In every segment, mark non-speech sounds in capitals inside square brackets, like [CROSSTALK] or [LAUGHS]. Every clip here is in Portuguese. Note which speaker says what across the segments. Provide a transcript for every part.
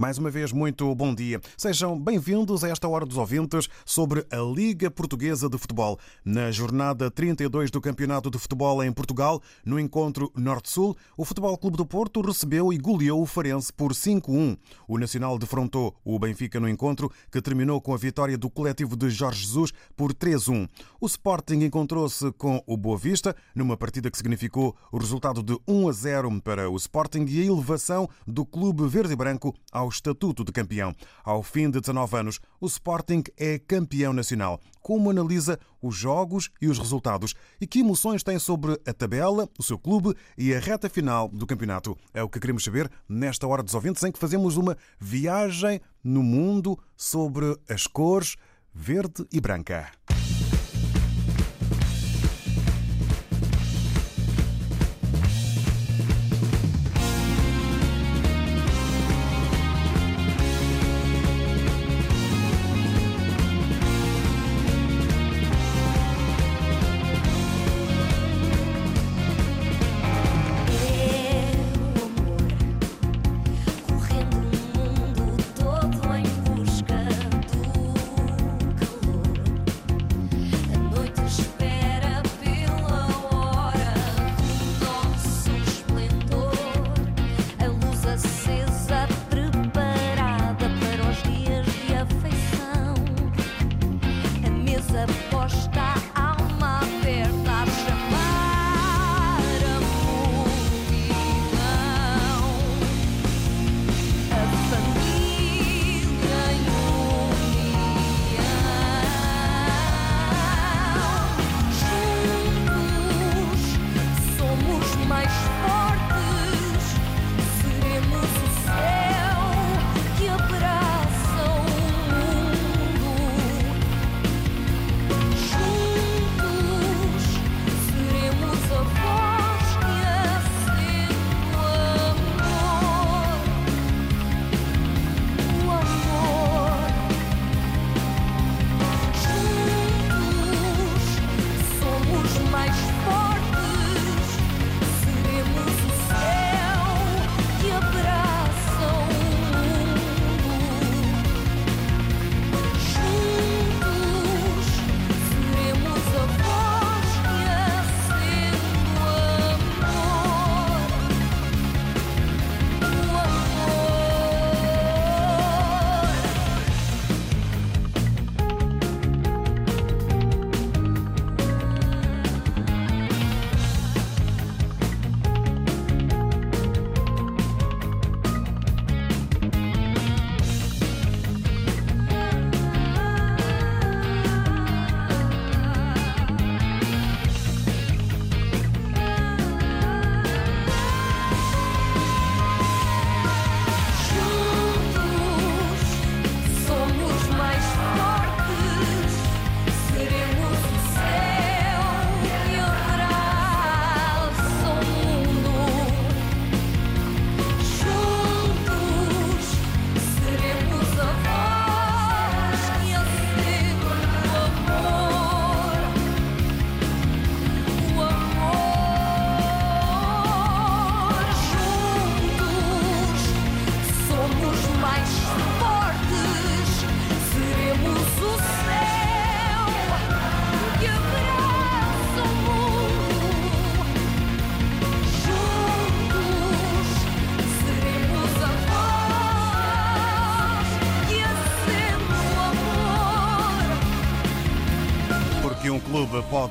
Speaker 1: Mais uma vez, muito bom dia. Sejam bem-vindos a esta Hora dos Ouvintes sobre a Liga Portuguesa de Futebol. Na jornada 32 do Campeonato de Futebol em Portugal, no encontro Norte-Sul, o Futebol Clube do Porto recebeu e goleou o Farense por 5-1. O Nacional defrontou o Benfica no encontro, que terminou com a vitória do coletivo de Jorge Jesus por 3-1. O Sporting encontrou-se com o Boa Vista, numa partida que significou o resultado de 1-0 para o Sporting e a elevação do Clube Verde e Branco ao estatuto de campeão. Ao fim de 19 anos, o Sporting é campeão nacional. Como analisa os jogos e os resultados? E que emoções tem sobre a tabela, o seu clube e a reta final do campeonato? É o que queremos saber nesta hora dos ouvintes, em que fazemos uma viagem no mundo sobre as cores verde e branca.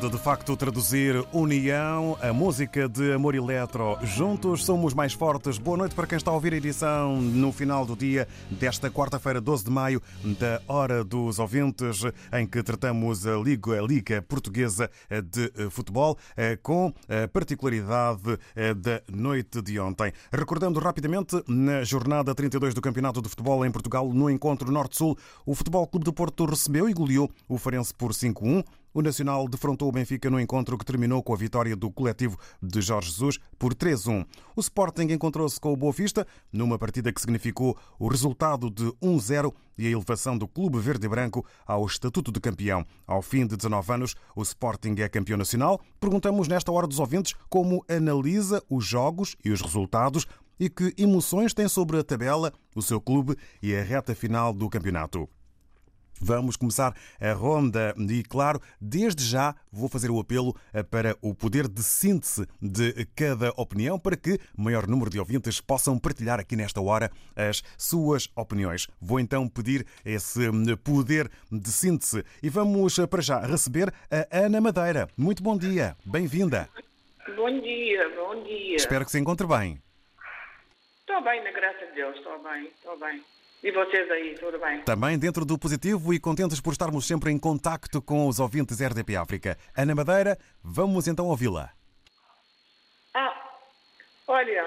Speaker 1: De facto traduzir união, a música de Amor Eletro. Juntos somos mais fortes. Boa noite para quem está a ouvir a edição no final do dia desta quarta-feira, 12 de maio, da Hora dos Ouvintes, em que tratamos a Liga, a Liga Portuguesa de Futebol, eh, com a particularidade eh, da noite de ontem. Recordando rapidamente, na jornada 32 do Campeonato de Futebol em Portugal, no encontro Norte-Sul, o Futebol Clube do Porto recebeu e goleou o Farense por 5-1. O Nacional defrontou o Benfica no encontro que terminou com a vitória do coletivo de Jorge Jesus por 3-1. O Sporting encontrou-se com o Boa Vista numa partida que significou o resultado de 1-0 e a elevação do Clube Verde e Branco ao estatuto de campeão. Ao fim de 19 anos, o Sporting é campeão nacional. Perguntamos nesta hora dos ouvintes como analisa os jogos e os resultados e que emoções tem sobre a tabela, o seu clube e a reta final do campeonato. Vamos começar a ronda e, claro, desde já vou fazer o apelo eh, para o poder de síntese de cada opinião para que maior número de ouvintes possam partilhar aqui nesta hora as suas opiniões. Vou então pedir esse hum, poder de síntese e vamos eh, para já receber a Ana Madeira. Muito bom dia, bem-vinda.
Speaker 2: Bom dia, bom dia.
Speaker 1: Espero que se encontre bem.
Speaker 2: Estou bem, na graça de Deus, estou bem, estou bem. E vocês aí, tudo bem?
Speaker 1: Também dentro do positivo e contentes por estarmos sempre em contacto com os ouvintes RDP África. Ana Madeira, vamos então ouvi-la.
Speaker 2: Ah, olha,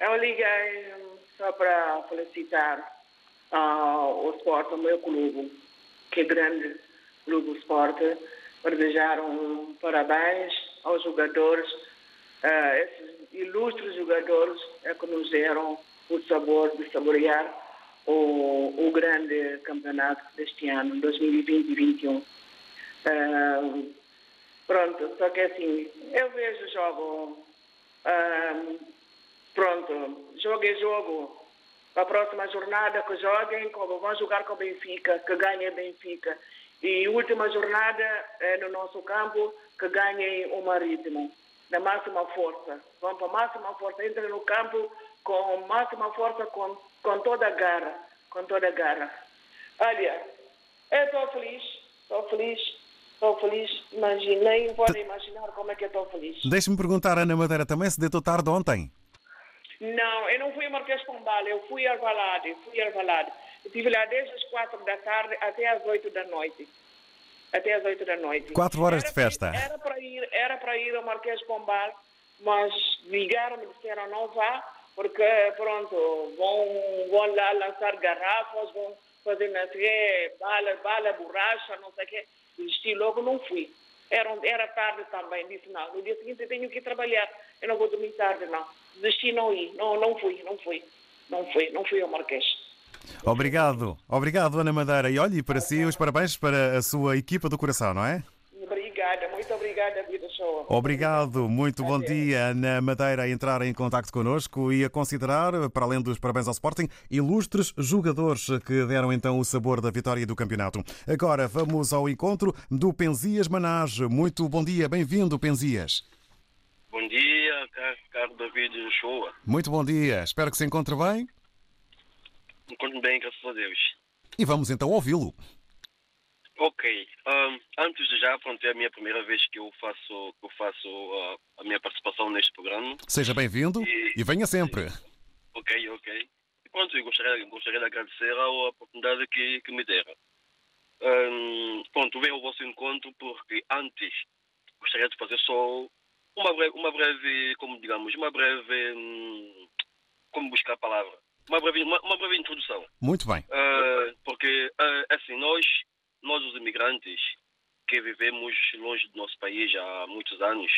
Speaker 2: eu liguei só para felicitar uh, o Sport, o meu clube, que é grande clube Sport, para desejar um parabéns aos jogadores, uh, esses ilustres jogadores é que nos deram o sabor de saborear o, o grande campeonato deste ano, 2020 e 2021. Uh, pronto, só que assim, eu vejo jogo, uh, pronto, jogo é jogo. A próxima jornada que joguem, como vão jogar com o Benfica, que ganhem Benfica. E última jornada é no nosso campo, que ganhem o Marítimo, na máxima força. Vão para a máxima força, entrem no campo com máxima força, com, com toda a garra, com toda a garra. Olha, eu estou feliz, estou feliz, estou feliz, Imagine, nem podem imaginar como é que eu estou feliz.
Speaker 1: Deixe-me perguntar, Ana Madeira, também se deitou tarde ontem?
Speaker 2: Não, eu não fui a Marquês Pombal, eu fui a Arvalade, fui a Arvalade. Estive lá desde as quatro da tarde até às oito da noite. Até às oito da noite.
Speaker 1: Quatro horas
Speaker 2: era
Speaker 1: de festa.
Speaker 2: Para, era para ir, era para ir ao Marquês Pombal, mas ligaram-me e disseram não vá, porque pronto, vão, vão lá lançar garrafas, vão fazer não sei bala, bala, borracha, não sei o quê. Desisti logo, não fui. Era, era tarde também, disse não, no dia seguinte eu tenho que trabalhar, eu não vou dormir tarde não. Desisti, não ir, não, não fui, não fui, não fui, não fui ao Marquês.
Speaker 1: Obrigado, obrigado Ana Madeira. E olhe, para si os parabéns para a sua equipa do coração, não é?
Speaker 2: Obrigada, muito obrigada, Vida Show.
Speaker 1: Obrigado, muito bom dia. Ana Madeira a entrar em contato connosco e a considerar, para além dos parabéns ao Sporting, ilustres jogadores que deram então o sabor da vitória do campeonato. Agora vamos ao encontro do Penzias Manage. Muito bom dia, bem-vindo, Penzias.
Speaker 3: Bom dia, caro David Show.
Speaker 1: Muito bom dia, espero que se encontre bem.
Speaker 3: Encontro bem, graças a Deus.
Speaker 1: E vamos então ouvi-lo.
Speaker 3: Ok. Um, antes de já, pronto, é a minha primeira vez que eu faço, que eu faço uh, a minha participação neste programa.
Speaker 1: Seja bem-vindo e... e... venha sempre.
Speaker 3: Ok, ok. E pronto, eu gostaria, gostaria de agradecer a oportunidade que, que me deram. Um, pronto, venho ao vosso encontro porque antes gostaria de fazer só uma breve, uma breve como digamos, uma breve, hum, como buscar a palavra, uma breve, uma, uma breve introdução.
Speaker 1: Muito bem.
Speaker 3: Uh, porque, uh, assim, nós nós os imigrantes que vivemos longe do nosso país há muitos anos,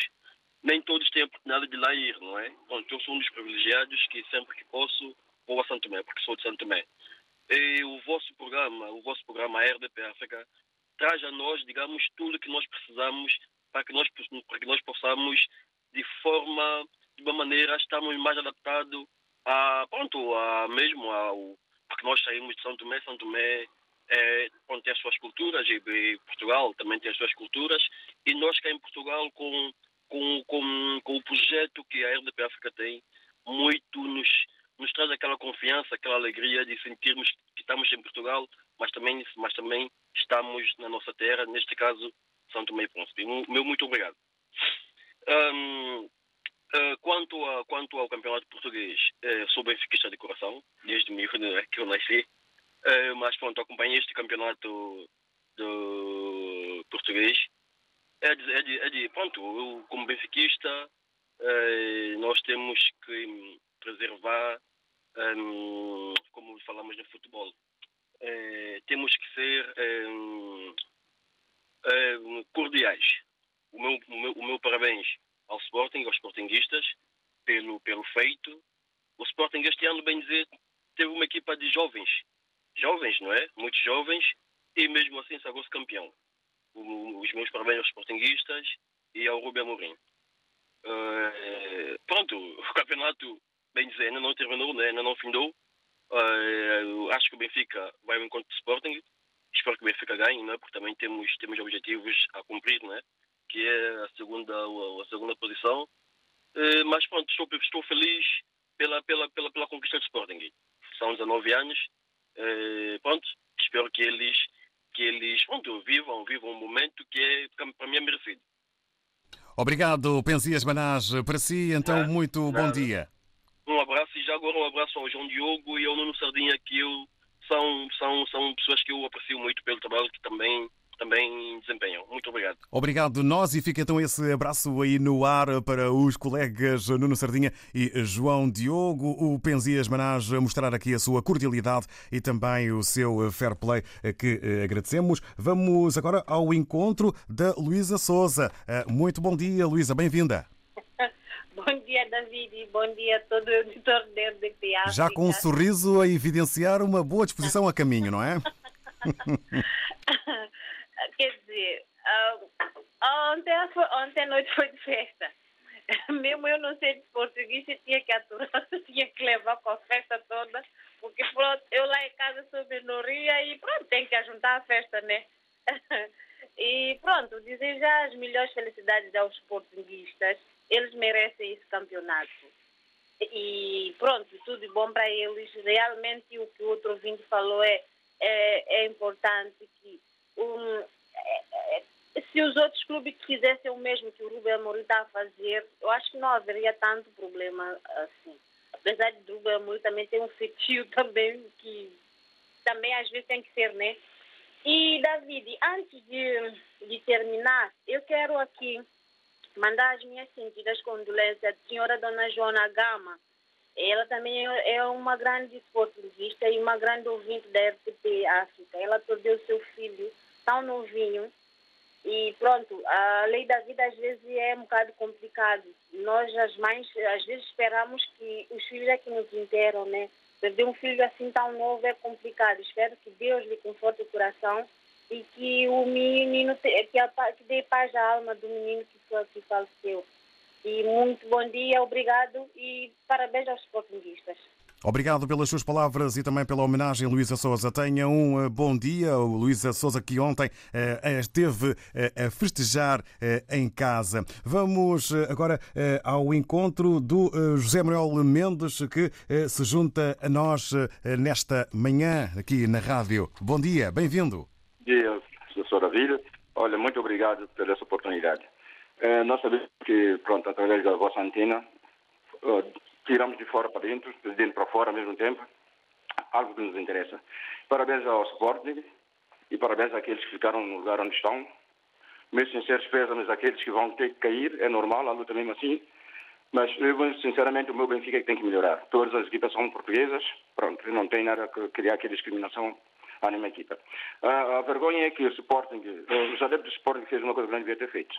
Speaker 3: nem todos têm a oportunidade de lá ir, não é? Bom, eu sou um dos privilegiados que sempre que posso vou a Santo Tomé, porque sou de Santo Tomé. E o vosso programa, o vosso programa RDP África, traz a nós, digamos, tudo que nós precisamos para que nós, para que nós possamos, de forma, de uma maneira, estarmos mais adaptados a, pronto, a mesmo ao, porque nós saímos de São Tomé, São Tomé é, onde tem as suas culturas, e Portugal também tem as suas culturas, e nós cá em Portugal, com, com, com, com o projeto que a RDP África tem, muito nos, nos traz aquela confiança, aquela alegria de sentirmos que estamos em Portugal, mas também, mas também estamos na nossa terra, neste caso, São Tomé e Príncipe. Meu muito obrigado. Um, uh, quanto, a, quanto ao campeonato português, uh, sou benfiquista de coração, desde né, que eu nasci. Uh, mas pronto, acompanhei este campeonato do português. É de, é de, é de pronto, eu como benfiquista, nós temos que preservar, um, como falamos no futebol, temos que ser um, cordiais. O meu, o meu, o meu parabéns ao Sporting, aos Sportinguistas, pelo, pelo feito. O Sporting este ano, bem dizer, teve uma equipa de jovens. Jovens, não é? Muitos jovens, e mesmo assim sagrou-se campeão. O, os meus parabéns aos Sportinguistas e ao Rubem Amorim. Uh, pronto, [LAUGHS] o campeonato, bem dizer, ainda não terminou, né? ainda não findou. Uh, acho que o Benfica vai ao encontro do Sporting. Espero que o Benfica ganhe, né? porque também temos, temos objetivos a cumprir. Né? que é a segunda, a segunda posição. Eh, mas pronto, estou, estou feliz pela, pela, pela, pela conquista do Sporting. São 19 anos. Eh, pronto, espero que eles, que eles pronto, vivam, vivam um momento que é, para mim é merecido.
Speaker 1: Obrigado, Penzias Manás. Para si, então, muito bom dia.
Speaker 3: Um abraço e já agora um abraço ao João Diogo e ao Nuno Sardinha, que eu, são, são, são pessoas que eu aprecio muito pelo trabalho que também também desempenham. Muito obrigado.
Speaker 1: Obrigado nós e fica então esse abraço aí no ar para os colegas Nuno Sardinha e João Diogo. O Penzias Manás a mostrar aqui a sua cordialidade e também o seu fair play que eh, agradecemos. Vamos agora ao encontro da Luísa Souza. Eh, muito bom dia, Luísa, bem-vinda. [LAUGHS]
Speaker 4: Bom dia, David, e bom dia a todo o editor da RDP
Speaker 1: Já com um sorriso a evidenciar uma boa disposição a caminho, não é? [LAUGHS]
Speaker 4: Dizer, uh, ontem, ontem a noite foi de festa. [LAUGHS] Mesmo eu não sei de português, eu tinha que aturar, [LAUGHS] tinha que levar com a festa toda, porque pronto, eu lá em casa sou minoria e pronto, tem que ajuntar a festa, né? [LAUGHS] e pronto, desejar as melhores felicidades aos portuguistas, eles merecem esse campeonato. E pronto, tudo bom para eles. Realmente o que o outro ouvinte falou é, é, é importante que um, se os outros clubes fizessem o mesmo que o Rubem Amorim está a fazer, eu acho que não haveria tanto problema assim. Apesar de o Rubem Amorim também ter um feitio [LAUGHS] também que também às vezes tem que ser, né? E, David, antes de, de terminar, eu quero aqui mandar as minhas sentidas condolências à senhora Dona Joana Gama. Ela também é uma grande esportivista e uma grande ouvinte da RTP África. Ela perdeu seu filho tão novinho e pronto, a lei da vida às vezes é um bocado complicado. Nós, as mães, às vezes esperamos que os filhos é que nos interam, né? Perder um filho assim tão novo é complicado. Espero que Deus lhe conforte o coração e que o menino, que, a, que dê paz à alma do menino que, que faleceu. E muito bom dia, obrigado e parabéns aos sportinguistas.
Speaker 1: Obrigado pelas suas palavras e também pela homenagem, Luísa Souza. Tenha um eh, bom dia. O Luísa Souza, que ontem eh, esteve eh, a festejar em casa. Vamos agora ao encontro do José Manuel Mendes, que se junta a nós nesta manhã aqui na rádio. Bom dia, bem-vindo.
Speaker 5: Bom dia, professora Vila. Olha, muito obrigado por essa oportunidade. Nós sabemos que, pronto, através da vossa antena, tiramos de fora para dentro, de dentro para fora ao mesmo tempo, algo que nos interessa. Parabéns ao Sporting e parabéns àqueles que ficaram no lugar onde estão. Meus sinceros pésames àqueles que vão ter que cair, é normal, a luta mesmo assim. Mas eu, sinceramente, o meu Benfica é que tem que melhorar. Todas as equipas são portuguesas, pronto, não tem nada que criar aqui discriminação à nenhuma equipa. A, a vergonha é que o Sporting, os adeptos do Sporting fez uma coisa que não devia ter feito.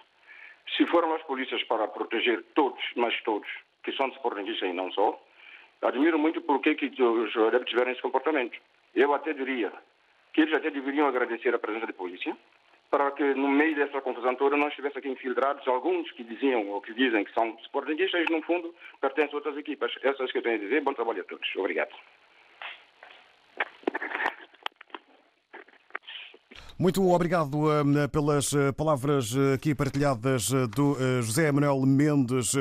Speaker 5: Se foram as polícias para proteger todos, mas todos, que são sportinguistas e não só, admiro muito porque que os adeptos tiveram esse comportamento. Eu até diria que eles até deveriam agradecer a presença da polícia, para que no meio dessa confusão toda nós tivesse aqui infiltrados alguns que diziam ou que dizem que são sportinguistas e no fundo pertencem a outras equipas. Essas que eu tenho a dizer. Bom trabalho a todos. Obrigado.
Speaker 1: Muito obrigado uh, pelas uh, palavras uh, aqui partilhadas do José Manuel Mendes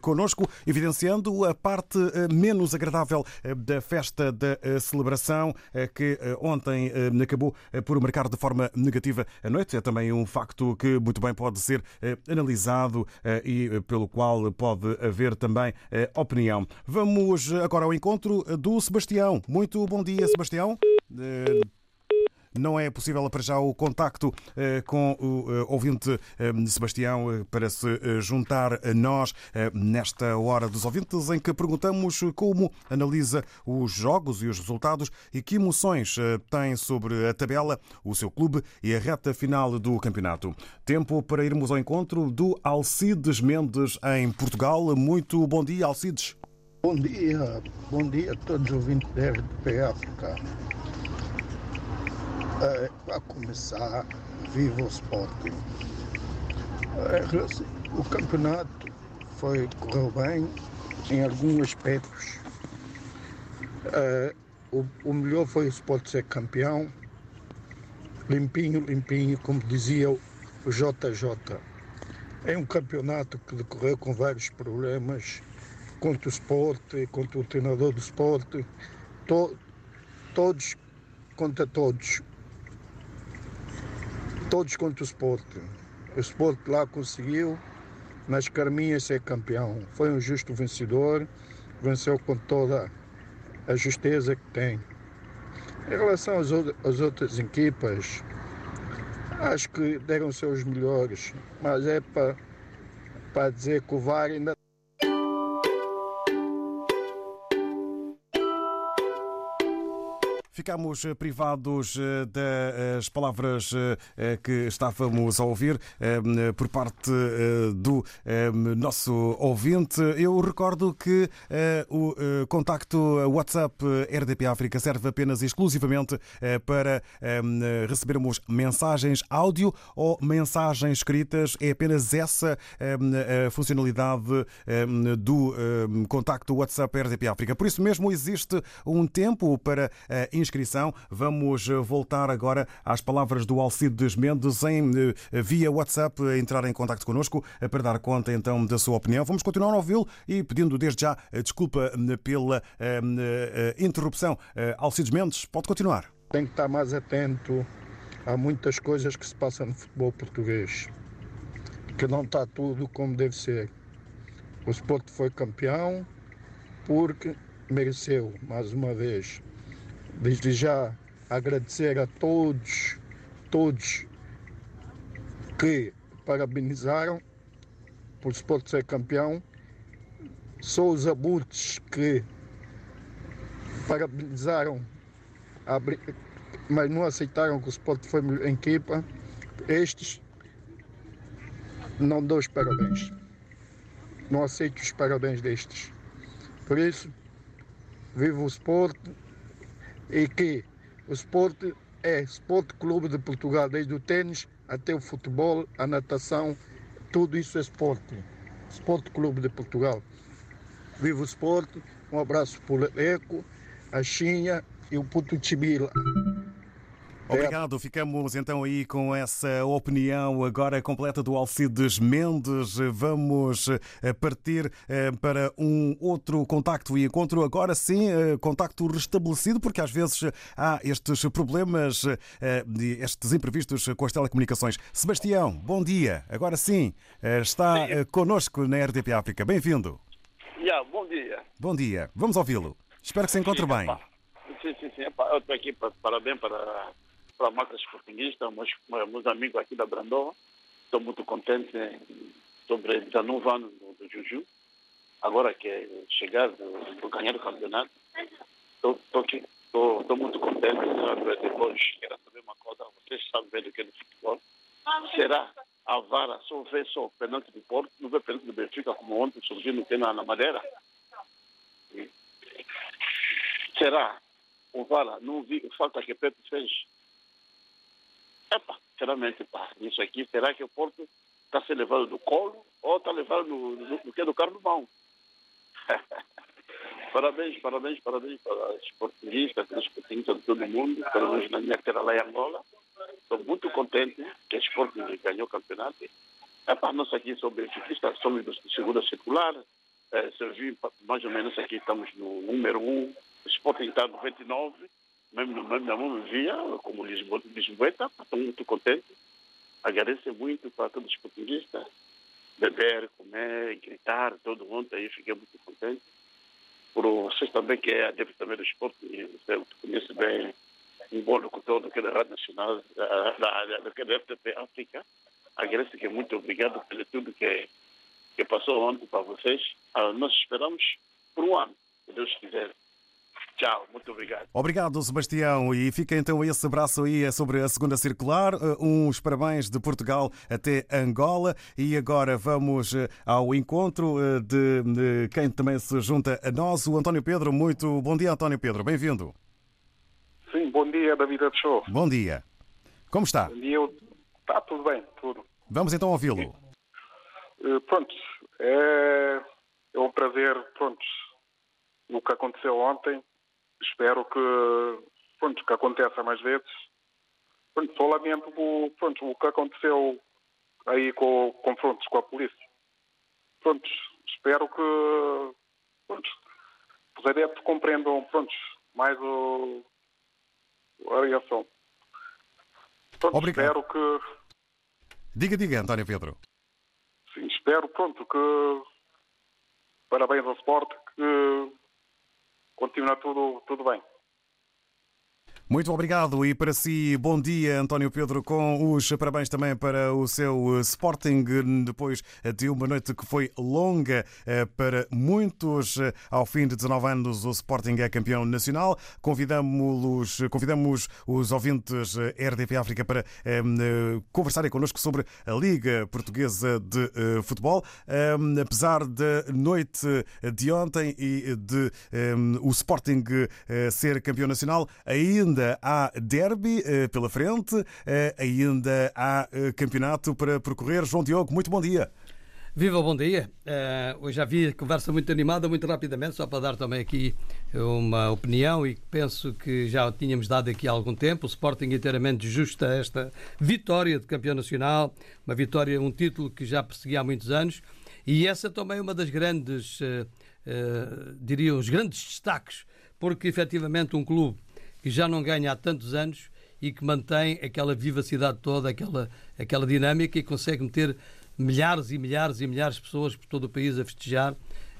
Speaker 1: conosco, evidenciando a parte menos agradável da festa da celebração que ontem acabou por marcar de forma negativa a noite. É também um facto que muito bem pode ser analisado e pelo qual pode haver também opinião. Vamos agora ao encontro do Sebastião. Muito bom dia, Sebastião. Não é possível para já o contacto eh, com o eh, ouvinte eh, Sebastião para se juntar a nós nesta hora dos ouvintes em que perguntamos como analisa os jogos e os resultados e que emoções tem sobre a tabela, o seu clube e a reta final do campeonato. Tempo para irmos ao encontro do Alcides Mendes em Portugal. Muito bom dia, Alcides.
Speaker 6: Bom dia, bom dia a todos os ouvintes da RDP África. É, para começar, viva o Sporting. É, o campeonato foi, correu bem em alguns aspectos. É, o, o, melhor foi o Sport ser campeão. Limpinho, limpinho, como dizia o JJ. É um campeonato que decorreu com vários problemas contra o Sport, contra o treinador do Sport, to, todos contra todos todos contra o Sport. O Sport lá conseguiu, nas Carminhas, ser campeão. Foi um justo vencedor, venceu com toda a justeza que tem. Em relação às, às outras equipas, acho que deram seus melhores, mas é para dizer que o VAR ainda
Speaker 1: Ficamos eh, privados eh, das palavras eh, que estávamos a ouvir por parte do nosso ouvinte. Eu recordo que o contacto WhatsApp RDP África serve apenas e exclusivamente para recebermos mensagens áudio ou mensagens escritas. É apenas essa a funcionalidade do contacto WhatsApp RDP África. Por isso mesmo existe um tempo para inscrever inscrição. Vamos eh, voltar agora às palavras do Alcides Mendes em, eh, via WhatsApp, entrar em contato connosco eh, para dar conta então da sua opinião. Vamos continuar a ouvi-lo e pedindo desde já desculpa pela interrupção. Alcides Mendes, pode continuar.
Speaker 6: Tem que estar mais atento a muitas coisas que se passam no futebol português, que não está tudo como deve ser. O Sport foi campeão porque mereceu, mais uma vez. Desde já agradecer a todos, todos que parabenizaram por o Sport ser campeão. Só os abutres que parabenizaram, mas não aceitaram que o Sport foi em equipa. Estes não dou os parabéns. Não aceito os parabéns destes. Por isso, viva o Sport, e que o esporte é Esporte Clube de Portugal, desde o tênis até o futebol, a natação, tudo isso é esporte. Esporte Clube de Portugal. Viva o esporte, um abraço para o Eco, a Xinha e o Puto.
Speaker 1: Obrigado. Ficamos então aí com essa opinião agora completa do Alcides Mendes. Vamos eh, partir eh, para um outro contacto e encontro. Agora sim, eh, contacto restabelecido, porque às vezes há estes problemas, estes imprevistos com as telecomunicações. Sebastião, bom dia. Agora sim, está connosco na RDP África. Bem-vindo.
Speaker 7: Yeah, bom dia.
Speaker 1: Bom dia. Vamos ouvi-lo. Espero que se encontre sim, bem.
Speaker 7: Sim, sim, sim. Eu estou aqui para parabéns para para a massa esportinguista, meus, meus amigos aqui da Brandova. Estou muito contente sobre 19 anos do, do Juju. Agora que é chegar do, do ganhar o campeonato, estou muito contente. Depois, quero saber uma coisa, vocês sabem bem do que é do futebol. Será a vara só vê só o penalti do Porto, não vê penalti do Benfica, como ontem surgiu no na, na Madeira? Será o Vara não viu falta que Pepe fez Epa, sinceramente, pá, isso aqui, será que o Porto está se levando do colo ou está levando no, no, no que do carro do mão? [LAUGHS] parabéns, parabéns, parabéns para os portugueses, para os portugueses de todo mundo, parabéns na minha terra lá em Angola. Estou muito contente que a Sporting ganhou o campeonato. Epá, nós aqui somos benfiquistas, somos de segunda circular, é, mais ou menos aqui estamos no número um, o Sporting está no 29, mesmo, mesmo mesma via, como Lisboeta, estou muito contente. Agradeço muito para todos os portuguistas, beber, comer, gritar, todo mundo aí, fiquei muito contente. Por vocês também, que é adepto também do esporte, você conhece bem um bom locutor daquela Rádio Nacional, da, da, daquela FTP África. Agradeço que muito obrigado pelo tudo que, que passou ontem para vocês. Ah, nós esperamos por um ano, se Deus quiser. Tchau, muito obrigado.
Speaker 1: Obrigado, Sebastião. E fica então esse abraço aí sobre a segunda circular. Uh, uns parabéns de Portugal até Angola. E agora vamos uh, ao encontro uh, de quem também se junta a nós, o António Pedro. Muito bom dia, António Pedro. Bem-vindo.
Speaker 8: Sim, bom dia, David Show.
Speaker 1: Bom dia. Como está?
Speaker 8: Bom dia. Está tudo bem, tudo.
Speaker 1: Vamos então ouvi-lo.
Speaker 8: Pronto, é, é um prazer, pronto, o que aconteceu ontem espero que, pronto, que aconteça mais vezes. Pronto, só lamento o, pronto, o que aconteceu aí com confrontos com a polícia. Pronto, espero que pronto, os adeptos compreendam pronto, mais o, a reação. Pronto,
Speaker 1: Obrigado.
Speaker 8: espero que.
Speaker 1: Diga, diga, António Pedro.
Speaker 8: Sim, espero pronto que. Parabéns ao Sport, que continua tudo, tudo bem.
Speaker 1: Muito obrigado e para si, bom dia, António Pedro, com os parabéns também para o seu Sporting, depois de uma noite que foi longa eh, para muitos. Ao fim de 19 anos, o Sporting é campeão nacional. Convidamos, convidamos os ouvintes eh, RDP África para eh, conversarem connosco sobre a Liga Portuguesa de Futebol. Apesar da noite de ontem e de o Sporting ser campeão nacional, ainda ainda há derby eh, pela frente, eh, ainda há eh, campeonato para percorrer. João Diogo, muito bom dia.
Speaker 9: Viva, bom dia. Uh, hoje já vi conversa muito animada, muito rapidamente, só para dar também aqui uma opinião e penso que já tínhamos dado aqui há algum tempo. O Sporting inteiramente justa esta vitória de campeão nacional, uma vitória, um título que já perseguia há muitos anos e essa também é uma das grandes, uh, uh, diria, os grandes destaques, porque efetivamente um clube que já não ganha há tantos anos e que mantém aquela vivacidade toda, aquela, aquela dinâmica e consegue meter milhares e milhares e milhares de pessoas por todo o país a festejar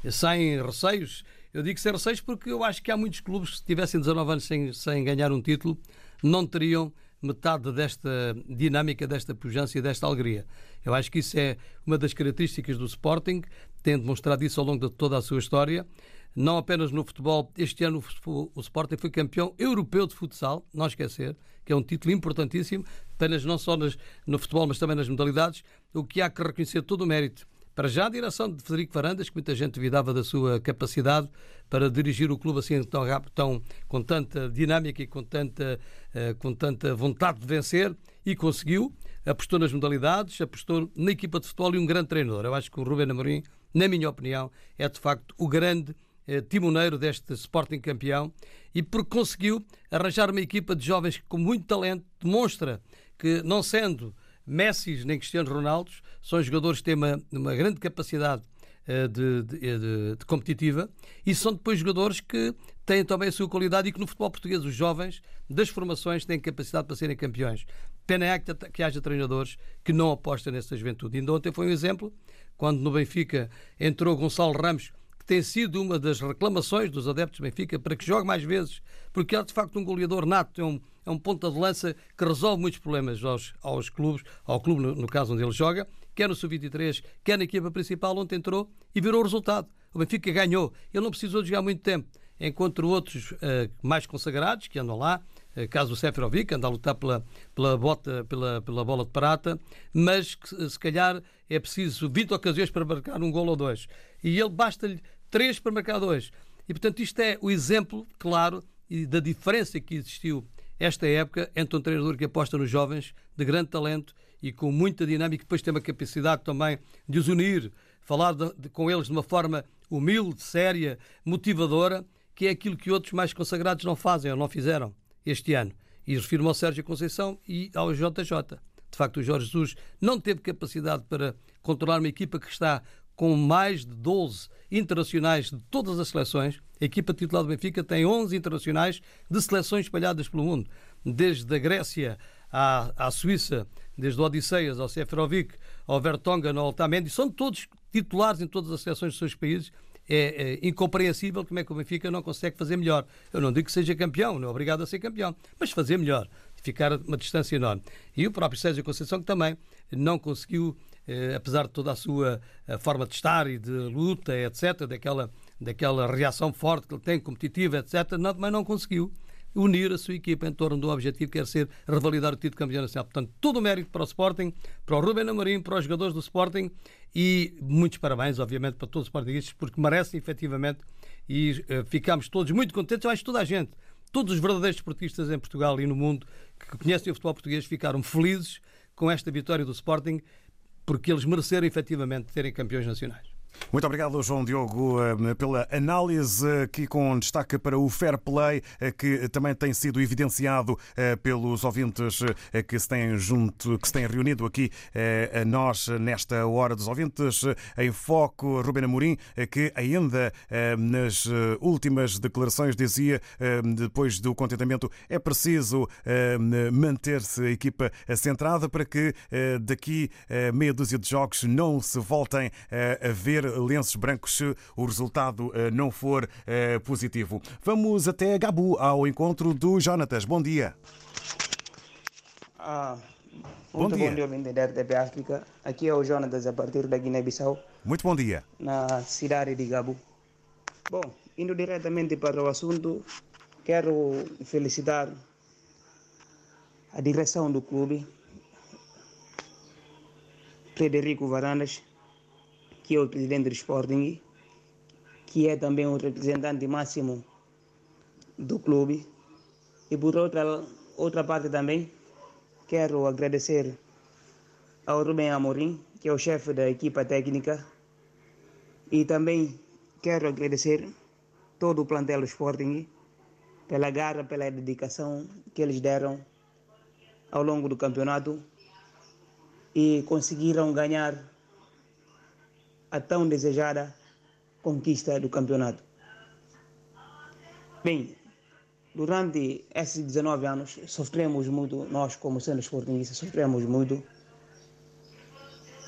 Speaker 9: sem receios. Eu digo sem receios porque eu acho que há muitos clubes que se tivessem 19 anos sem, sem ganhar um título não teriam metade desta dinâmica, desta pujança e desta alegria. Eu acho que isso é uma das características do Sporting, tem demonstrado isso ao longo de toda a sua história não apenas no futebol. Este ano o Sporting foi campeão europeu de futsal, não esquecer, que é um título importantíssimo, apenas não só nas, no futebol, mas também nas modalidades, o que há que reconhecer todo o mérito. Para já a direção de Federico Varandas, que muita gente duvidava da sua capacidade para dirigir o clube assim tão rápido, tão, com tanta dinâmica e com tanta, uh, com tanta vontade de vencer, e conseguiu. Apostou nas modalidades, apostou na equipa de futebol e um grande treinador. Eu acho que o Rubén Amorim, na minha opinião, é de facto o grande eh, timoneiro deste Sporting campeão e porque conseguiu arranjar uma equipa de jovens com muito talento, demonstra que, não sendo Messi nem Cristiano Ronaldo, são jogadores que têm uma, uma grande capacidade eh, de, de, de, de, competitiva e são depois jogadores que têm também a sua qualidade e que no futebol português os jovens das formações têm capacidade para serem campeões. Pena é que, que haja treinadores que não apostam nessa juventude. Ainda ontem foi um exemplo, quando no Benfica entrou Gonçalo Ramos tem sido uma das reclamações dos adeptos do Benfica para que jogue mais vezes, porque é de facto um goleador nato, é um, é um ponta de lança que resolve muitos problemas aos, aos clubes, ao clube no, no caso onde ele joga, quer no Sub-23, quer na equipa principal, onde entrou e virou o resultado. O Benfica ganhou. Ele não precisou de jogar muito tempo, enquanto outros uh, mais consagrados, que andam lá, uh, caso o Seferovic, anda a lutar pela, pela, bota, pela, pela bola de prata, mas que, se calhar é preciso 20 ocasiões para marcar um gol ou dois. E ele basta-lhe três para marcar dois. E, portanto, isto é o exemplo claro da diferença que existiu esta época entre um treinador que aposta nos jovens, de grande talento e com muita dinâmica, depois tem uma capacidade também de os unir, falar de, de, com eles de uma forma humilde, séria, motivadora, que é aquilo que outros mais consagrados não fazem ou não fizeram este ano. E refiro-me ao Sérgio Conceição e ao JJ. De facto, o Jorge Jesus não teve capacidade para controlar uma equipa que está com mais de 12 internacionais de todas as seleções. A equipa titular do Benfica tem 11 internacionais de seleções espalhadas pelo mundo, desde a Grécia à, à Suíça, desde o Odisseias ao Seferovic, ao Vertonghen, ao Altamendi, são todos titulares em todas as seleções dos seus países. É, é, incompreensível como é que o Benfica não consegue fazer melhor. Eu não digo que seja campeão, não é obrigado a ser campeão, mas fazer melhor, ficar a uma distância enorme. E o próprio Sérgio Conceição que também não conseguiu apesar de toda a sua a forma de estar e de luta, etc., daquela, daquela reação forte que ele tem, competitiva, etc., não, também não conseguiu unir a sua equipa em torno do objetivo que quer ser revalidar o título de campeão nacional. Portanto, todo o mérito para o Sporting, para o Ruben Amorim, para os jogadores do Sporting e muitos parabéns, obviamente, para todos os sportingistas, porque merecem efetivamente e uh, ficamos todos muito contentes, acho toda a gente, todos os verdadeiros esportistas em Portugal e no mundo que conhecem o futebol português ficaram felizes com esta vitória do Sporting porque eles mereceram efetivamente serem campeões nacionais.
Speaker 1: Muito obrigado, João Diogo, eh, pela análise aqui com destaque para o fair play, eh, que também tem sido evidenciado eh, pelos ouvintes que se têm junto, que se têm reunido aqui a nós nesta hora dos ouvintes. Em foco, Ruben Amorim, que ainda nas últimas declarações dizia, depois do contentamento, é preciso manter-se a equipa centrada para que daqui meia dúzia de jogos não se voltem a ver lenços brancos se o resultado eh, não for eh, positivo. Vamos até Gabu, ao encontro do Jonatas. Bom dia.
Speaker 10: Ah, muito bom dia, bom dia da RTP África. Aqui é o Jonatas, a partir da Guiné-Bissau.
Speaker 1: Muito bom dia.
Speaker 10: Na cidade de Gabu. Bom, indo diretamente para o assunto, quero felicitar a direção do clube, Frederico Varandas, que é o presidente do Sporting, que é também o representante máximo do clube. E por outra, outra parte também, quero agradecer ao Rubem Amorim, que é o chefe da equipa técnica, e também quero agradecer todo o plantel do Sporting pela garra, pela dedicação que eles deram ao longo do campeonato e conseguiram ganhar a tão desejada conquista do campeonato. Bem, durante esses 19 anos sofremos muito, nós como sendo esportingistas sofremos muito,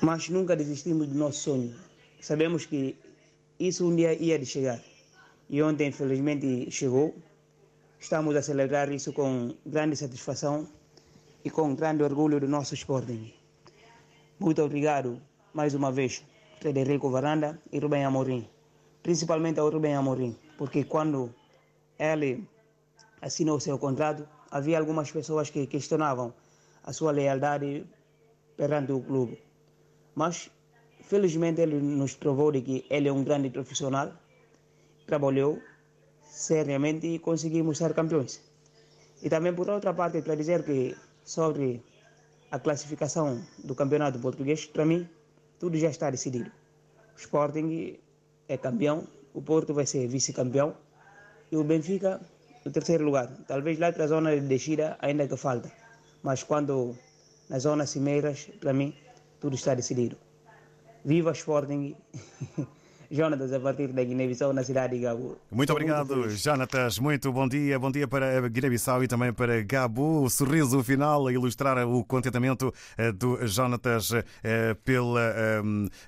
Speaker 10: mas nunca desistimos do nosso sonho. Sabemos que isso um dia ia de chegar e ontem infelizmente chegou. Estamos a celebrar isso com grande satisfação e com grande orgulho do nosso Sporting. Muito obrigado mais uma vez Frederico Varanda e Rubem Amorim. Principalmente ao Rubem Amorim, porque quando ele assinou seu contrato, havia algumas pessoas que questionavam a sua lealdade perante o clube. Mas, felizmente, ele nos provou de que ele é um grande profissional, trabalhou seriamente e conseguimos ser campeões. E também, por outra parte, para dizer que sobre a classificação do campeonato português, para mim, tudo já está decidido. O Sporting é campeão, o Porto vai ser vice-campeão e o Benfica no terceiro lugar. Talvez lá para a zona de descida ainda que falta, mas quando nas zonas cimeiras, para mim, tudo está decidido. Viva Sporting! [LAUGHS] Jonatas, a partir da Guiné-Bissau, na cidade de Gabu.
Speaker 1: Muito obrigado, muito Jonatas. Muito bom dia. Bom dia para Guiné-Bissau e também para Gabu. O sorriso final a ilustrar o contentamento eh, do Jonatas eh, pela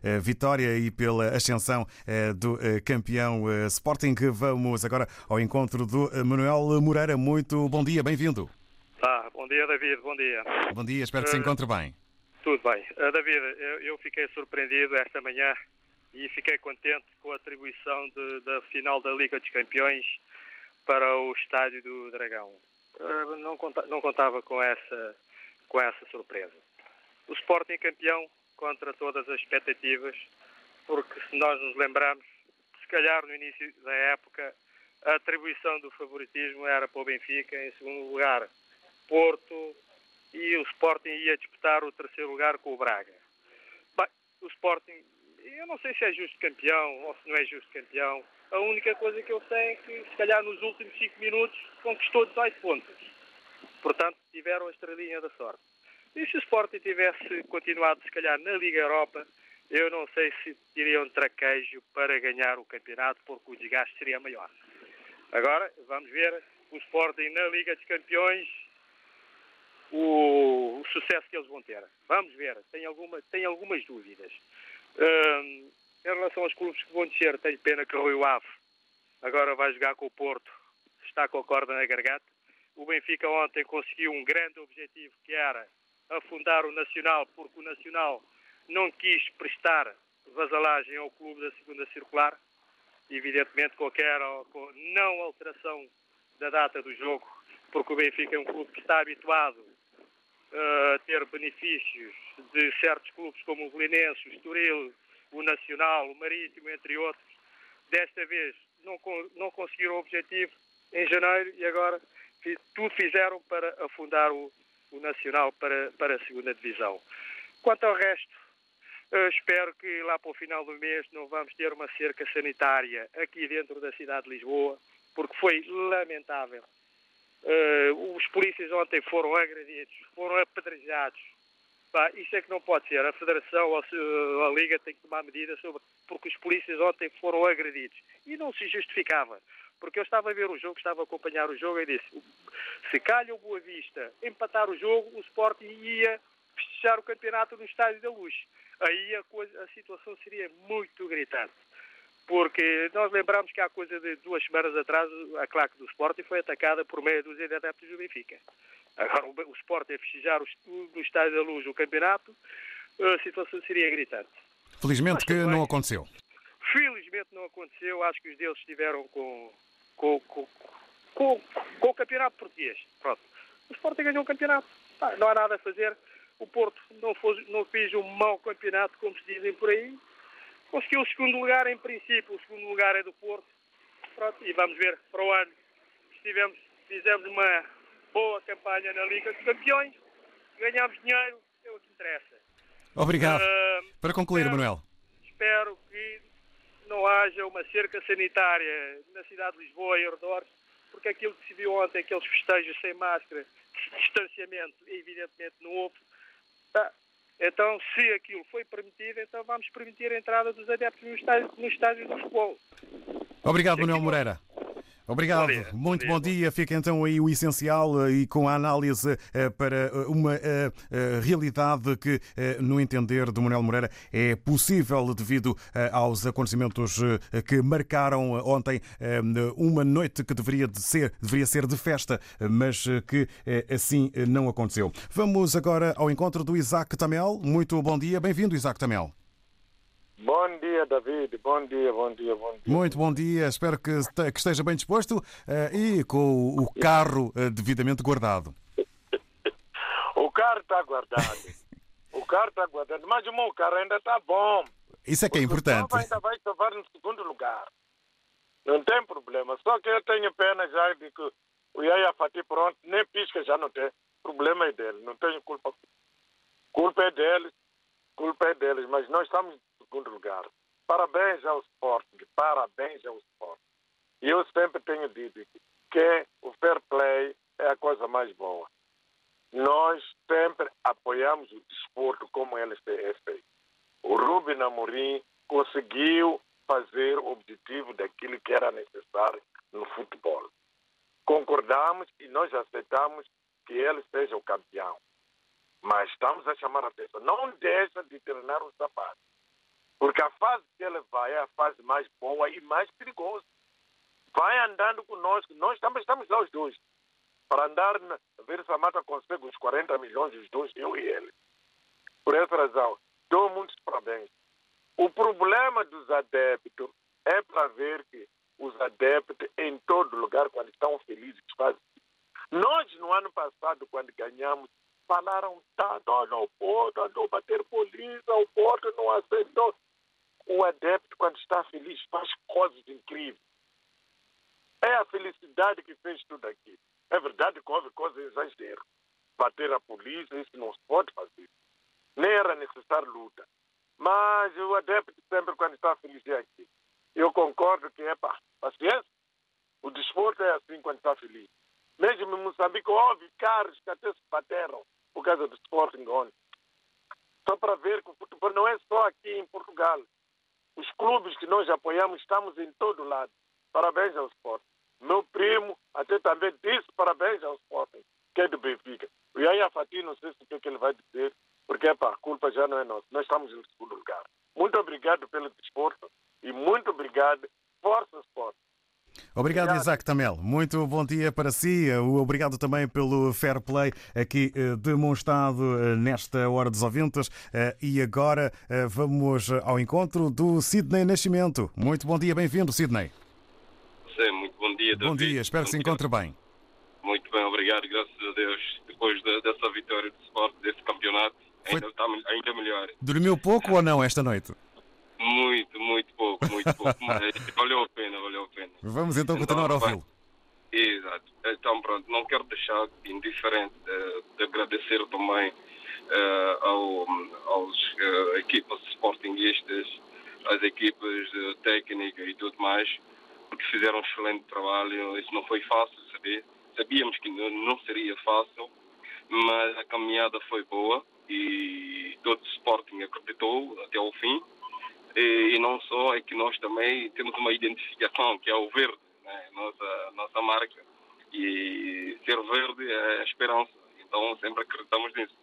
Speaker 1: eh, vitória e pela ascensão do campeão Sporting. Vamos agora ao encontro do Manuel Moreira. Muito bom dia, bem-vindo.
Speaker 11: Ah, bom dia, David. Bom dia.
Speaker 1: Bom dia, espero que se encontre bem.
Speaker 11: Tudo bem. David, eu fiquei surpreendido esta manhã e fiquei contente com a atribuição de, da final da Liga dos Campeões para o estádio do Dragão. Uh, não, conta, não contava com essa, com essa surpresa. O Sporting campeão contra todas as expectativas, porque se nós nos lembramos, se calhar no início da época, a atribuição do favoritismo era para o Benfica, em segundo lugar Porto, e o Sporting ia disputar o terceiro lugar com o Braga. Bem, o Sporting eu não sei se é justo campeão ou se não é justo campeão. A única coisa que eu sei é que, se calhar, nos últimos 5 minutos conquistou 18 pontos. Portanto, tiveram a estrelinha da sorte. E se o Sporting tivesse continuado, se calhar, na Liga Europa, eu não sei se teriam traquejo para ganhar o campeonato, porque o desgaste seria maior. Agora, vamos ver o Sporting na Liga dos Campeões, o, sucesso que eles vão ter. Vamos ver, tenho, alguma, tenho algumas dúvidas. Em relação aos clubes que vão descer, tenho pena que o Rio Ave agora vai jogar com o Porto, está com a corda na garganta. O Benfica ontem conseguiu um grande objetivo que era afundar o Nacional, porque o Nacional não quis prestar vasalagem ao clube da segunda circular, evidentemente qualquer não alteração da data do jogo, porque o Benfica é um clube que está habituado a ter benefícios de certos clubes como o Belenense, o Estoril, o Nacional, o Marítimo, entre outros. Desta vez não, não conseguiram o objetivo em janeiro e agora tudo fizeram para afundar o, o Nacional para, para a segunda divisão. Quanto ao resto, espero que lá para o final do mês não vamos ter uma cerca sanitária aqui dentro da cidade de Lisboa, porque foi lamentável. Uh, os polícias ontem foram agredidos, foram apedrejados. Pá, isso é que não pode ser. A Federação ou a Liga tem que tomar medidas sobre. Porque os polícias ontem foram agredidos. E não se justificava. Porque eu estava a ver o jogo, estava a acompanhar o jogo e disse: se calha o Boa Vista empatar o jogo, o Sporting ia fechar o campeonato no Estádio da Luz. Aí a, coisa, a situação seria muito gritante. Porque nós lembramos que há coisa de duas semanas atrás a claque do Sporting foi atacada por meia dúzia de adeptos do Benfica. Agora o, Sporting a festejar no Estádio da Luz o campeonato, a situação seria gritante.
Speaker 1: Felizmente que não aconteceu.
Speaker 11: Felizmente não aconteceu. Acho que os deles estiveram com, com, com, com, com o campeonato português. Pronto. O Sporting ganhou o campeonato. não há nada a fazer. O Porto não, fez, não fez um mau campeonato, como se dizem por aí. Conseguiu o segundo lugar, em princípio. O segundo lugar é do Porto. Pronto, e vamos ver para o ano. Estivemos, fizemos uma boa campanha na Liga dos Campeões, ganhamos dinheiro, é o que interessa.
Speaker 1: Obrigado. Uh, para concluir,
Speaker 11: espero,
Speaker 1: Manuel.
Speaker 11: Espero que não haja uma cerca sanitária na cidade de Lisboa e arredores, porque aquilo que se viu ontem, aqueles festejos sem máscara, distanciamento, evidentemente não houve. Então, se aquilo foi permitido, então vamos permitir a entrada dos adeptos no estádio, no estádio do futebol.
Speaker 1: Obrigado, Manuel Moreira. Obrigado, bom dia, muito bom dia. bom dia. Fica então aí o essencial eh, e com a análise eh, para eh, uma realidade que, no entender do Manuel Moreira, é possível devido aos acontecimentos que marcaram ontem uma noite que deveria ser, deveria ser de festa, mas que assim não aconteceu. Vamos agora ao encontro do Isaac Tamel. Muito bom dia, bem-vindo, Isaac Tamel.
Speaker 12: Bom dia, David. Bom dia, bom dia, bom dia.
Speaker 1: Muito bom dia. Espero que, esteja bem disposto uh, e com o carro uh, devidamente guardado. [LAUGHS]
Speaker 12: o carro está guardado. [LAUGHS] o carro está guardado, mas o meu carro ainda está bom.
Speaker 1: Isso é que é importante.
Speaker 12: O ainda vai salvar no segundo lugar. Não tem problema. Só que eu tenho pena já de que o Yaya Fati pronto, nem pisca já não tem. O problema é dele. Não tenho culpa. Culpa é deles. Culpa é deles. Mas nós estamos segundo lugar. Parabéns ao Sporting, parabéns ao Sporting. E eu sempre tenho dito que o fair play é a coisa mais boa. Nós sempre apoiamos o desporto como ele é feito. O Rubem Amorim conseguiu fazer o objetivo daquilo que era necessário no futebol. Concordamos e nós aceitamos que ele seja o campeão. Mas estamos a chamar a atenção. Não deixa de treinar os sapatos. Porque a fase que ele vai é a fase mais boa e mais perigosa. Vai andando conosco, nós também estamos lá os dois. Para andar, ver se a mata consegue os 40 milhões, os dois, eu e ele. Por essa razão, dou muitos parabéns. O problema dos adeptos é para ver que os adeptos em todo lugar, quando estão felizes, fazem. Nós, no ano passado, quando ganhamos, falaram tanto, olha, o Porto andou bater polícia, o Porto não aceitou o adepto, quando está feliz, faz coisas incríveis. É a felicidade que fez tudo aqui. É verdade que houve coisas exagero. Bater a polícia, isso não se pode fazer. Nem era necessário luta. Mas o adepto, sempre quando está feliz, é aqui. Eu concordo que é paciência. O desporto é assim quando está feliz.
Speaker 13: Mesmo em Moçambique, houve carros que até se bateram por causa do Sporting ontem. Só para ver que o futebol não é só aqui em Portugal. Os clubes que nós apoiamos estamos em todo lado. Parabéns ao Sporting. Meu primo até também disse parabéns ao Sporting, que é do Benfica. O Yaya Fatih, não sei se o que, é ele vai dizer, porque a culpa já não é nossa. Nós estamos em segundo lugar. Muito obrigado pelo desporto e muito obrigado. Força Sport.
Speaker 1: Obrigado,
Speaker 13: Obrigado.
Speaker 1: Isaac Tamel. Muito bom dia para si. Obrigado também pelo fair play aqui eh, demonstrado eh, nesta hora dos ouvintes. E agora vamos ao encontro do Sidney Nascimento. Muito bom dia, bem-vindo, Sidney.
Speaker 14: Sim, muito bom dia,
Speaker 1: Bom
Speaker 14: David.
Speaker 1: dia, espero que se encontre bem.
Speaker 14: Muito bem, obrigado, graças a Deus. Depois de- dessa vitória do Sport, desse campeonato, ainda está ainda melhor.
Speaker 1: Dormiu pouco ou não esta noite?
Speaker 14: Muito, muito pouco, muito pouco. [LAUGHS] Mas valeu a pena, valeu a pena.
Speaker 1: Vamos então continuar a ouvi-lo.
Speaker 14: Exato. Então, pronto, não quero deixar indiferente de, de agradecer também eh, ao, aos eh, equipas sportinguistas, às equipas eh, técnicas e tudo mais, porque fizeram um excelente trabalho. Isso não foi fácil, saber. Sabíamos que não, não seria fácil, mas a caminhada foi boa e todo o Sporting acreditou até ao fim. E, e não só, é que nós também temos uma identificação, que é o verde, né? nossa, nossa marca. E ser verde é a esperança. Então sempre acreditamos nisso.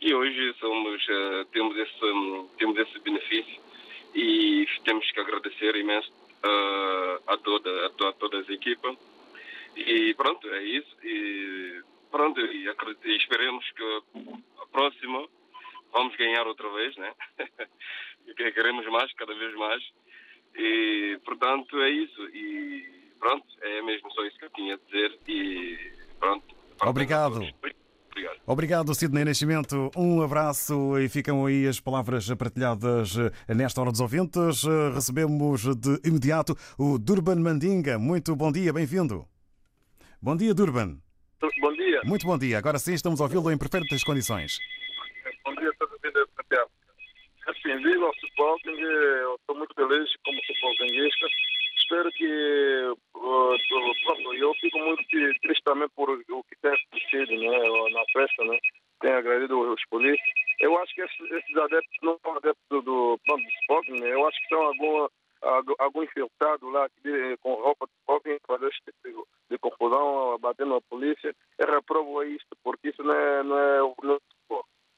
Speaker 14: E hoje somos, eh, temos, esse, temos esse benefício e temos que agradecer imenso eh, a, toda, a, a todas as equipas. E pronto, é isso. E pronto, e, e esperemos que a próxima vamos ganhar outra vez, né? [LAUGHS] Que Queremos mais, cada vez mais. E portanto é isso. E pronto, é mesmo só isso que eu tinha a dizer. E pronto.
Speaker 1: Obrigado.
Speaker 14: Obrigado.
Speaker 1: Obrigado, Sidney Nascimento. Um abraço e ficam aí as palavras partilhadas nesta hora dos ouvintes. Recebemos de imediato o Durban Mandinga. Muito bom dia, bem-vindo. Bom dia, Durban.
Speaker 13: Bom dia.
Speaker 1: Muito bom dia. Agora sim estamos a ouvi-lo em perfeitas condições.
Speaker 13: Bom dia a toda a vida da terra. Assim, viva o Sporting, eu estou muito feliz como Sportingista. Espero que, uh, eu fico muito tri- triste também por o que tem acontecido né, na festa, né? Tenho agredido os polícias. Eu acho que esses, esses adeptos não são adeptos do, do, do Sporting, né? Eu acho que são algum, algum- infiltrado lá de- com roupa de Sporting fazer esse tipo de, confusão, batendo na polícia. Eu reprovo isto, porque isso não é, não é, não é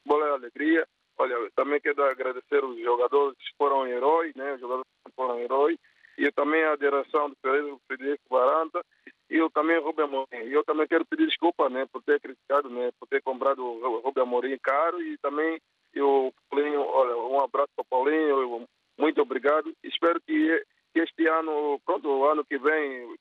Speaker 13: bola é alegria. Olha, também quero agradecer os jogadores que foram heróis, né? Os jogadores que foram heróis. E também a direção do Frederico, Frederico Varanta. E eu também, Rubem Amorim. Eu também quero pedir desculpa, né? Por ter criticado, né? Por ter comprado o Rubem Amorim caro. E também eu, Paulinho, olha, um abraço para o Paulinho. eu- Muito obrigado. Espero que este ano, pronto, o ano que vem,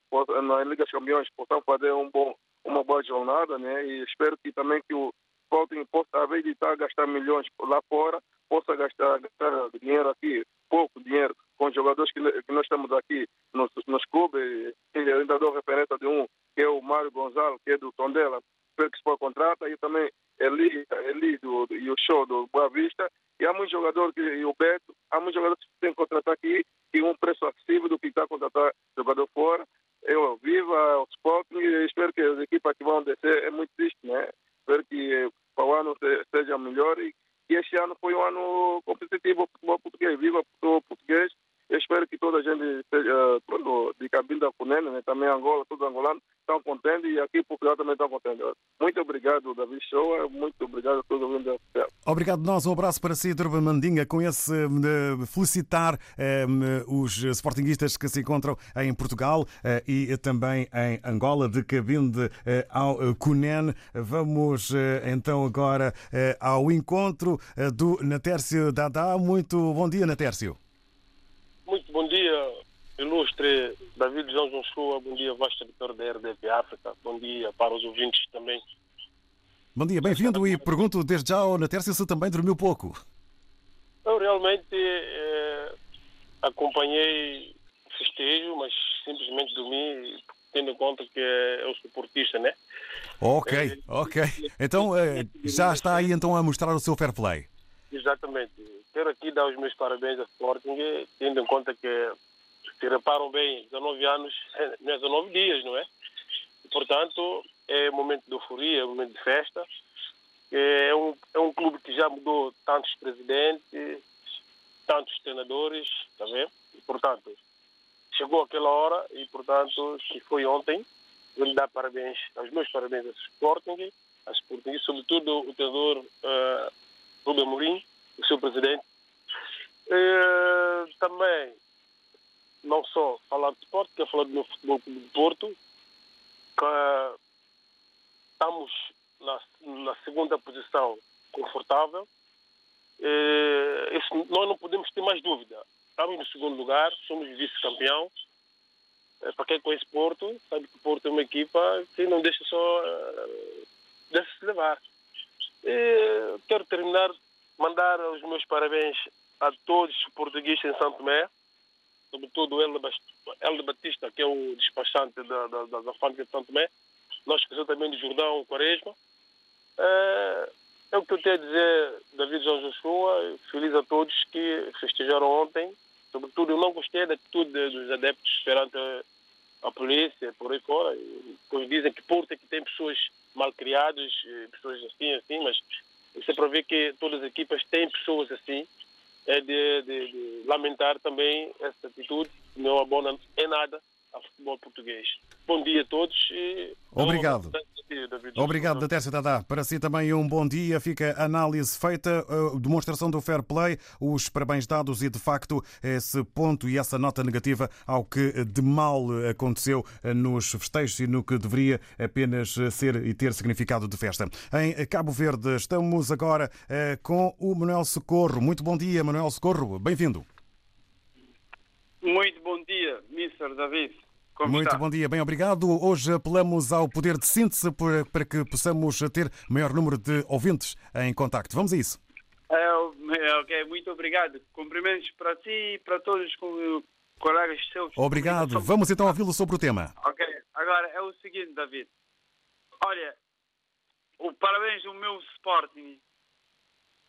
Speaker 13: na Liga dos Campeões, possam fazer um bom, uma boa jornada, né? E espero que também que o Sporting possa, ao de estar a gastar milhões lá fora, possa gastar, gastar dinheiro aqui, pouco dinheiro, com os jogadores que, que nós temos aqui nos, nos clubes. Eu ainda dou referência de um, que é o Mário Gonzalo, que é do Tondela, que se for contrata, e também Eli, Eli do- e o show do Boa Vista. E há muitos jogadores, que, e o Beto, há muitos jogadores que têm que contratar aqui, e um preço acessível do que está a contratar jogador fora. Eu viva o Sporting e espero que as equipas que vão descer, é muito triste, né? Espero que para o ano se- seja melhor e que este ano foi um ano competitivo para o futebol português. Viva o futebol português. Eu espero que toda a gente esteja pronto, de Cabinda Funene, né? também Angola, todos angolanos, estão contentes e aqui em Portugal também estão contentes. Muito obrigado, David Shoa. Muito obrigado a todos os ouvintes
Speaker 1: Obrigado nós, um abraço para si, Durban Mandinga, com esse eh, felicitar eh, os sportinguistas que se encontram em Portugal eh, e também em Angola, de Cabinde eh, ao eh, Cunen. Vamos então agora ao encontro do Natércio Dadá. Muito bom dia, Natércio.
Speaker 15: Muito bom dia, ilustre David João Joshua. Bom dia, vasto editor da RDP África. Bom dia para os ouvintes também.
Speaker 1: Bom dia, bem-vindo e pergunto desde já ao Natércio se também dormiu pouco.
Speaker 15: Eu realmente eh, acompanhei o festejo, mas simplesmente dormi, tendo em conta que eu sou portista, né?
Speaker 1: Ok, ok. Então eh, já está aí então a mostrar o seu fair play.
Speaker 15: Exatamente. Quero aqui dar os meus parabéns ao Sporting, tendo em conta que, se reparam bem, 19 anos, não é 19 dias, não é? Portanto, é momento de euforia, é momento de festa. É um, é um clube que já mudou tantos presidentes, tantos treinadores, está vendo? E, portanto, chegou aquela hora e, portanto, que foi ontem, eu lhe dar parabéns, os meus parabéns ao Sporting, a Sporting, sobretudo o treinador uh, Rubem Mourinho, o seu presidente. Uh, também, não só falar de esporte, quero falar do meu futebol de Porto, que estamos na, na, segunda posição confortável. Isso, nós não podemos ter mais dúvida. Estamos no segundo lugar, somos vice-campeão. Uh, para quem conhece Porto, sabe que Porto é uma equipa que não deixa só uh, deixa-se levar. Quero terminar, mandar os meus parabéns a todos os portugueses em Santo Tomé, sobretudo o Helder Batista, que é o despachante da, da, da, de Santo Tomé, nós que também de Jordão, Quaresma. É, é o que eu tenho a dizer, David João Joshua, feliz a todos que festejaram ontem. Sobretudo, eu não gostei da atitude dos adeptos perante a polícia, por aí fora. Pois dizem que Porto é que tem pessoas mal criadas, eh, pessoas assim, assim, mas isso é para ver que todas as equipas têm pessoas assim. É de, de, de lamentar também essa atitude, não abona em nada ao futebol português. Bom dia a todos. E
Speaker 1: Obrigado. Obrigado, Datércio Dadá. Para si também um bom dia. Fica a análise feita, a demonstração do fair play, os parabéns dados e, de facto, esse ponto e essa nota negativa ao que de mal aconteceu nos festejos e no que deveria apenas ser e ter significado de festa. Em Cabo Verde, estamos agora eh, com o Manuel Socorro. Muito bom dia, Manuel Socorro. Bem-vindo.
Speaker 16: Muito bom dia, Mr. David. Como
Speaker 1: Muito
Speaker 16: está?
Speaker 1: bom dia, bem obrigado. Hoje apelamos ao poder de síntese para que possamos ter maior número de ouvintes em contacto. Vamos a isso.
Speaker 16: É, ok, muito obrigado. Cumprimentos para ti e para todos os colegas seus.
Speaker 1: Obrigado. Vamos então ouvi-lo sobre o tema.
Speaker 16: Ok, agora é o seguinte, David. Olha, o parabéns do meu Sporting.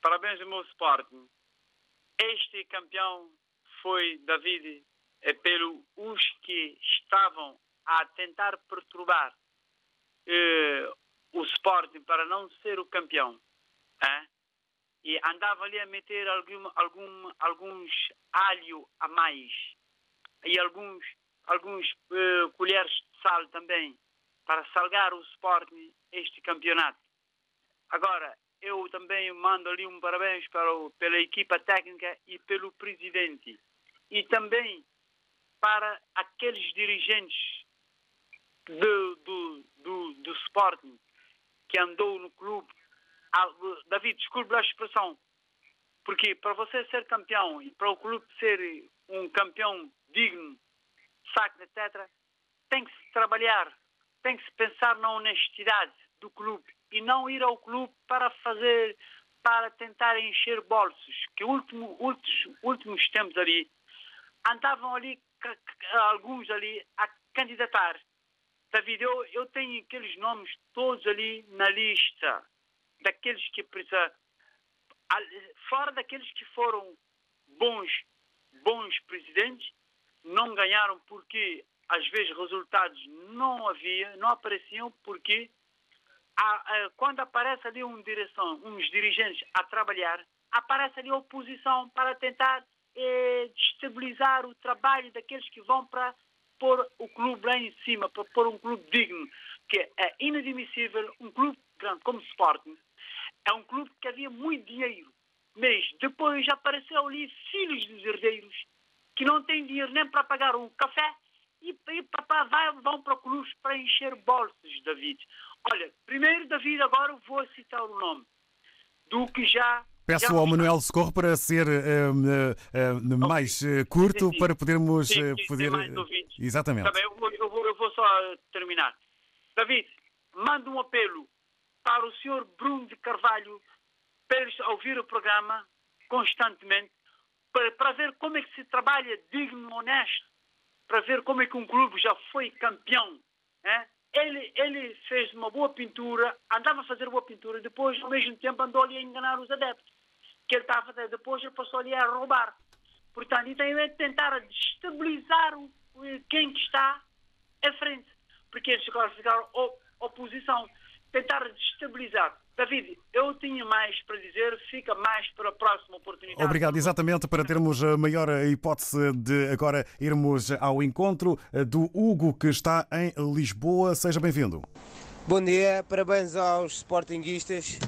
Speaker 16: Parabéns do meu Sporting. Este campeão foi David é pelo os que estavam a tentar perturbar eh, o Sporting para não ser o campeão. Eh? E andavam ali a meter algum, algum, alguns alho a mais e alguns, alguns eh, colheres de sal também para salgar o Sporting este campeonato. Agora, eu também mando ali um parabéns para o, pela equipa técnica e pelo presidente. E também para aqueles dirigentes do, do, do, do Sporting que andou no clube. Ah, David, desculpe a expressão, porque para você ser campeão e para o clube ser um campeão digno, sacro, etc., tem que se trabalhar, tem que se pensar na honestidade do clube e não ir ao clube para fazer, para tentar encher bolsos, que último, últimos, últimos tempos ali andavam ali alguns ali a candidatar. David, eu, eu tenho aqueles nomes todos ali na lista, daqueles que precisa, fora daqueles que foram bons, bons presidentes, não ganharam porque às vezes resultados não havia, não apareciam porque quando aparece ali uma direção, uns dirigentes a trabalhar, aparece ali a oposição para tentar é, destabilizar o trabalho daqueles que vão para pôr o clube lá em cima, para pôr um clube digno, que é inadmissível, um clube grande como o Sporting, é um clube que havia muito dinheiro, mas depois apareceu ali filhos dos herdeiros que não têm dinheiro nem para pagar um café e, e papá vai, vão para clubes para encher bolsos, David. Olha, primeiro, David, agora vou citar o nome do que já
Speaker 1: Peço ao Manuel Socorro para ser uh, uh, uh, mais curto sim, sim. para podermos
Speaker 16: sim,
Speaker 1: poder. Exatamente.
Speaker 16: Também, eu, vou, eu, vou, eu vou só terminar. David, mando um apelo para o senhor Bruno de Carvalho para eles ouvir o programa constantemente para, para ver como é que se trabalha digno, honesto, para ver como é que um clube já foi campeão. Né? Ele, ele fez uma boa pintura, andava a fazer boa pintura, depois, ao mesmo tempo, andou ali a enganar os adeptos. Que ele estava a fazer, depois ele passou ali a roubar. Portanto, então é tentar destabilizar quem está à frente. Porque eles agora ficaram oposição, tentar destabilizar. David, eu tinha mais para dizer, fica mais para a próxima oportunidade.
Speaker 1: Obrigado, exatamente, para termos a maior hipótese de agora irmos ao encontro do Hugo, que está em Lisboa. Seja bem-vindo.
Speaker 17: Bom dia, parabéns aos Sportinguistas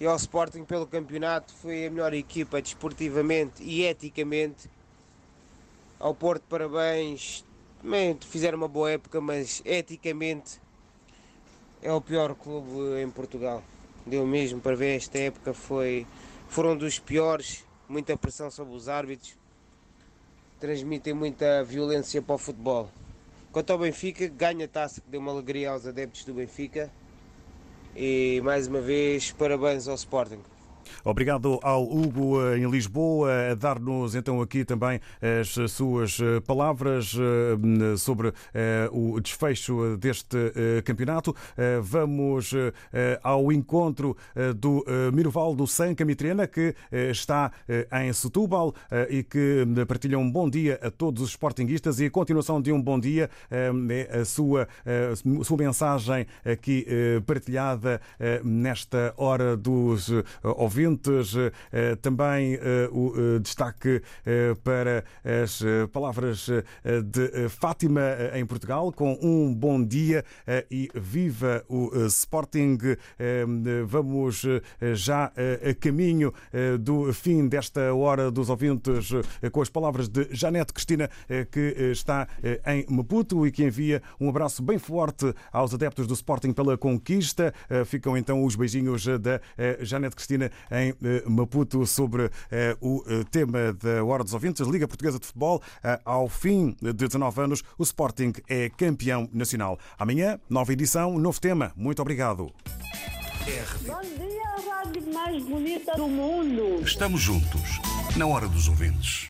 Speaker 17: e ao Sporting pelo campeonato. Foi a melhor equipa desportivamente e eticamente. Ao Porto, parabéns. Também fizeram uma boa época, mas eticamente é o pior clube em Portugal. Deu mesmo para ver esta época, foi, foram dos piores, muita pressão sobre os árbitros, transmitem muita violência para o futebol. Quanto ao Benfica, ganha a taça que deu uma alegria aos adeptos do Benfica. E mais uma vez, parabéns ao Sporting.
Speaker 1: Obrigado ao Hugo em Lisboa a dar-nos então aqui também as suas palavras sobre o desfecho deste campeonato. Vamos ao encontro do Mirval do Sanca Mitrena, que está em Setúbal e que partilha um bom dia a todos os sportinguistas e a continuação de um bom dia é a sua, a sua mensagem aqui partilhada nesta hora dos ouvintes ouvintes. Também o destaque para as palavras de Fátima em Portugal, com um bom dia e viva o Sporting. Vamos já a caminho do fim desta hora dos ouvintes com as palavras de Janete Cristina, que está em Maputo e que envia um abraço bem forte aos adeptos do Sporting pela conquista. Ficam então os beijinhos da Janete Cristina em Maputo sobre o tema da Hora dos Ouvintes, Liga Portuguesa de Futebol. Ao fim de 19 anos, o Sporting é campeão nacional. Amanhã, nova edição, novo tema. Muito obrigado.
Speaker 18: Bom dia, a rádio mais bonita do mundo.
Speaker 19: Estamos juntos, na Hora dos Ouvintes.